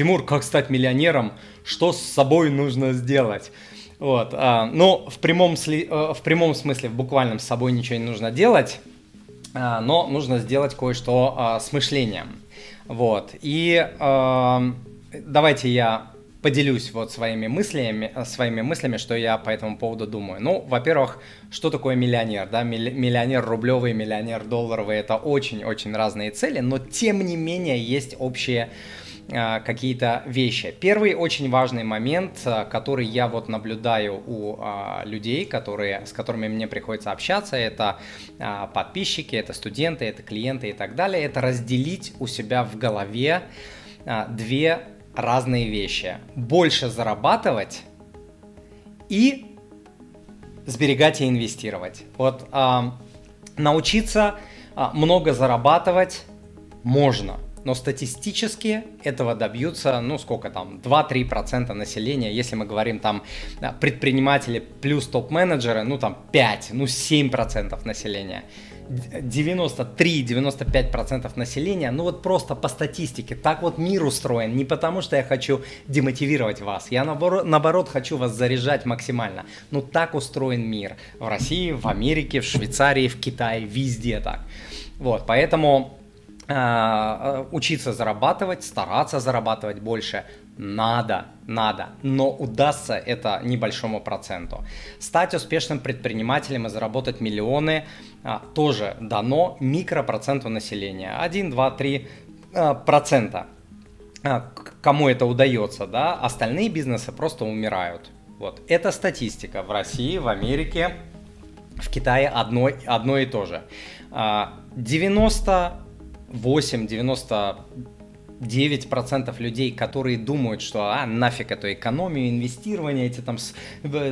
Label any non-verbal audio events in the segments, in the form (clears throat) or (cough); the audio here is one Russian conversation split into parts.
Тимур, как стать миллионером? Что с собой нужно сделать? Вот, а, ну, в прямом, сли, э, в прямом смысле, в буквальном с собой ничего не нужно делать, а, но нужно сделать кое-что а, с мышлением. Вот, и а, давайте я поделюсь вот своими мыслями, своими мыслями, что я по этому поводу думаю. Ну, во-первых, что такое миллионер? Да? Миллионер рублевый, миллионер долларовый – это очень-очень разные цели, но тем не менее есть общие какие-то вещи. Первый очень важный момент, а, который я вот наблюдаю у а, людей, которые, с которыми мне приходится общаться, это а, подписчики, это студенты, это клиенты и так далее, это разделить у себя в голове а, две разные вещи. Больше зарабатывать и сберегать и инвестировать. Вот а, научиться а, много зарабатывать можно – но статистически этого добьются, ну сколько там, 2-3% населения, если мы говорим там предприниматели плюс топ-менеджеры, ну там 5, ну 7% населения. 93-95% населения, ну вот просто по статистике, так вот мир устроен, не потому что я хочу демотивировать вас, я наоборот, наоборот хочу вас заряжать максимально, ну так устроен мир в России, в Америке, в Швейцарии, в Китае, везде так. Вот, поэтому учиться зарабатывать, стараться зарабатывать больше. Надо, надо, но удастся это небольшому проценту. Стать успешным предпринимателем и заработать миллионы а, тоже дано микропроценту населения. 1, 2, 3 а, процента. А, кому это удается, да, остальные бизнесы просто умирают. Вот. Это статистика в России, в Америке, в Китае одно, одно и то же. 90 а, 8, 99% людей, которые думают, что а, нафиг эту экономию, инвестирование, эти там,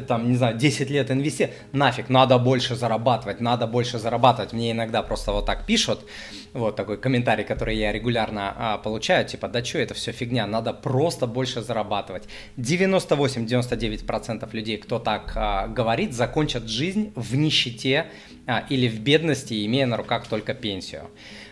там, не знаю, 10 лет инвести, нафиг, надо больше зарабатывать, надо больше зарабатывать. Мне иногда просто вот так пишут, вот такой комментарий, который я регулярно а, получаю, типа, да что, это все фигня, надо просто больше зарабатывать. 98-99% людей, кто так а, говорит, закончат жизнь в нищете а, или в бедности, имея на руках только пенсию.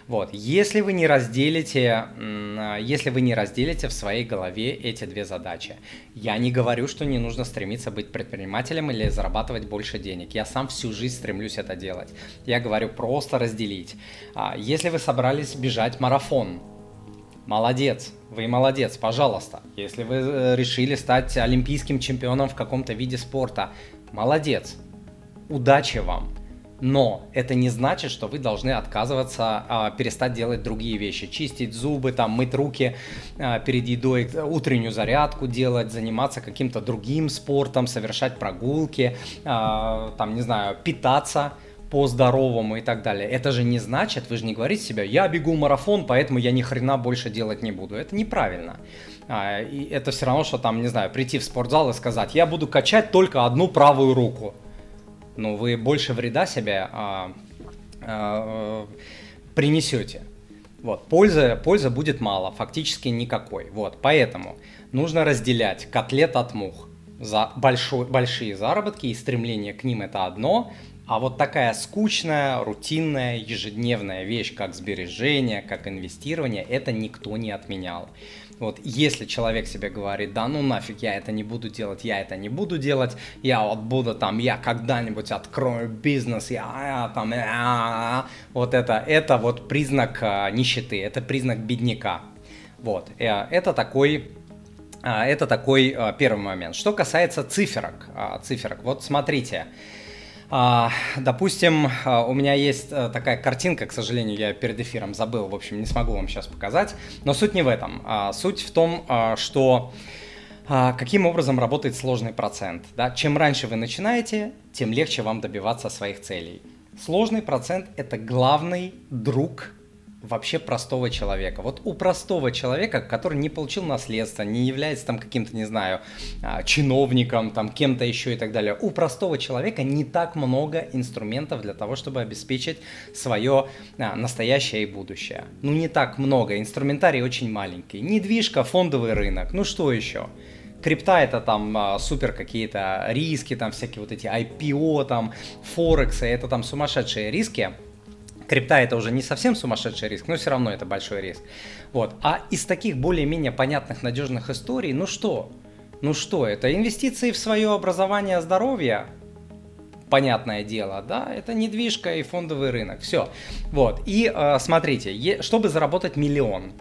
Вот, если вы не разделите, а, если вы не разделите в своей голове эти две задачи, я не говорю, что не нужно стремиться быть предпринимателем или зарабатывать больше денег. Я сам всю жизнь стремлюсь это делать. Я говорю просто разделить. А, если вы собрались бежать марафон, Молодец, вы молодец, пожалуйста. Если вы э, решили стать олимпийским чемпионом в каком-то виде спорта, молодец. Удачи вам. Но это не значит, что вы должны отказываться, а, перестать делать другие вещи. Чистить зубы, там, мыть руки а, перед едой, утреннюю зарядку делать, заниматься каким-то другим спортом, совершать прогулки, а, там, не знаю, питаться по-здоровому и так далее. Это же не значит, вы же не говорите себе, я бегу марафон, поэтому я ни хрена больше делать не буду. Это неправильно. А, и это все равно, что там, не знаю, прийти в спортзал и сказать, я буду качать только одну правую руку ну, вы больше вреда себе а, а, принесете. Вот, пользы, пользы будет мало, фактически никакой. Вот, поэтому нужно разделять котлет от мух. За большой, большие заработки и стремление к ним это одно, а вот такая скучная, рутинная, ежедневная вещь, как сбережение, как инвестирование, это никто не отменял. Вот если человек себе говорит, да ну нафиг, я это не буду делать, я это не буду делать, я вот буду там, я когда-нибудь открою бизнес, я, я там, я, вот это, это вот признак а, нищеты, это признак бедняка. Вот, э, это такой а, это такой а, первый момент. Что касается циферок, циферок, вот смотрите, а, допустим, а, у меня есть а, такая картинка, к сожалению, я перед эфиром забыл, в общем, не смогу вам сейчас показать, но суть не в этом. Суть в том, что каким образом работает сложный процент. Да? Чем раньше вы начинаете, тем легче вам добиваться своих целей. Сложный процент – это главный друг вообще простого человека. Вот у простого человека, который не получил наследство, не является там каким-то, не знаю, а, чиновником, там кем-то еще и так далее, у простого человека не так много инструментов для того, чтобы обеспечить свое а, настоящее и будущее. Ну не так много, инструментарий очень маленький. Недвижка, фондовый рынок, ну что еще? крипта это там а, супер какие-то риски, там всякие вот эти IPO, там Форексы, это там сумасшедшие риски, Крипта это уже не совсем сумасшедший риск, но все равно это большой риск. Вот. А из таких более-менее понятных, надежных историй, ну что? Ну что, это инвестиции в свое образование, здоровье, понятное дело, да, это недвижка и фондовый рынок, все. Вот, и э, смотрите, чтобы заработать миллион,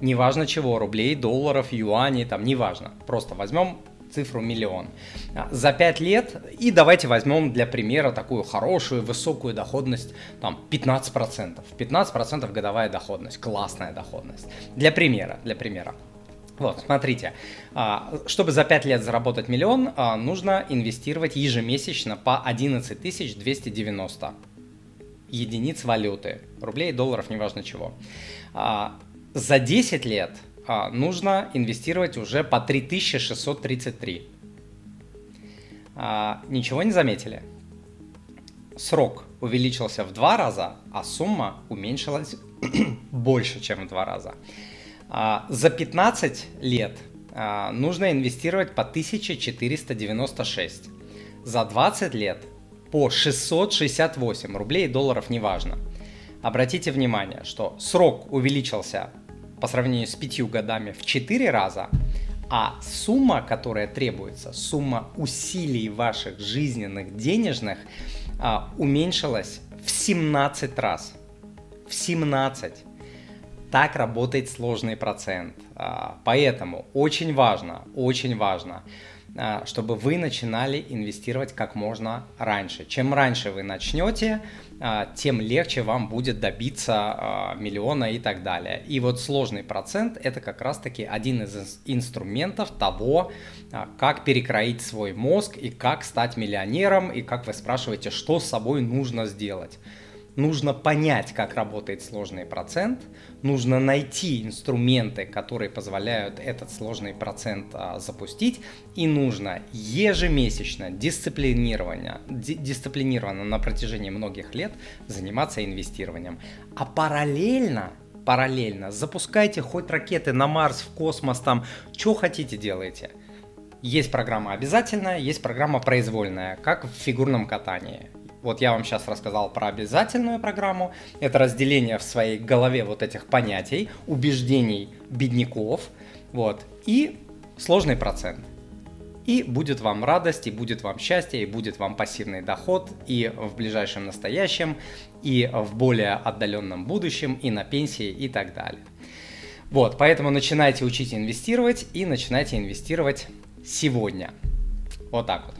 неважно чего, рублей, долларов, юаней, там, неважно, просто возьмем цифру миллион. А, за 5 лет, и давайте возьмем для примера такую хорошую, высокую доходность, там 15%. 15% годовая доходность, классная доходность. Для примера, для примера. Вот, смотрите, а, чтобы за 5 лет заработать миллион, а, нужно инвестировать ежемесячно по 11 290 единиц валюты, рублей, долларов, неважно чего. За 10 лет а, нужно инвестировать уже по 3633. А, ничего не заметили? Срок увеличился в два раза, а сумма уменьшилась (clears throat) больше, чем в два раза. А, за 15 лет а, нужно инвестировать по 1496. За 20 лет по 668 рублей, долларов, неважно. Обратите внимание, что срок увеличился по сравнению с пятью годами в четыре раза, а сумма, которая требуется, сумма усилий ваших жизненных, денежных, а, уменьшилась в 17 раз. В 17. Так работает сложный процент. А, поэтому очень важно, очень важно чтобы вы начинали инвестировать как можно раньше. Чем раньше вы начнете, а, тем легче вам будет добиться а, миллиона и так далее. И вот сложный процент – это как раз-таки один из инструментов того, как перекроить свой мозг и как стать миллионером, и как вы спрашиваете, что с собой нужно сделать нужно понять, как работает сложный процент, нужно найти инструменты, которые позволяют этот сложный процент а, запустить, и нужно ежемесячно, дисциплинированно, дисциплинированно на протяжении многих лет заниматься инвестированием. А параллельно параллельно запускайте хоть ракеты на Марс, в космос, там, что хотите делайте. Есть программа обязательная, есть программа произвольная, как в фигурном катании. Вот я вам сейчас рассказал про обязательную программу. Это разделение в своей голове вот этих понятий, убеждений бедняков. Вот. И сложный процент. И будет вам радость, и будет вам счастье, и будет вам пассивный доход и в ближайшем настоящем, и в более отдаленном будущем, и на пенсии, и так далее. Вот, поэтому начинайте учить инвестировать и начинайте инвестировать сегодня. Вот так вот.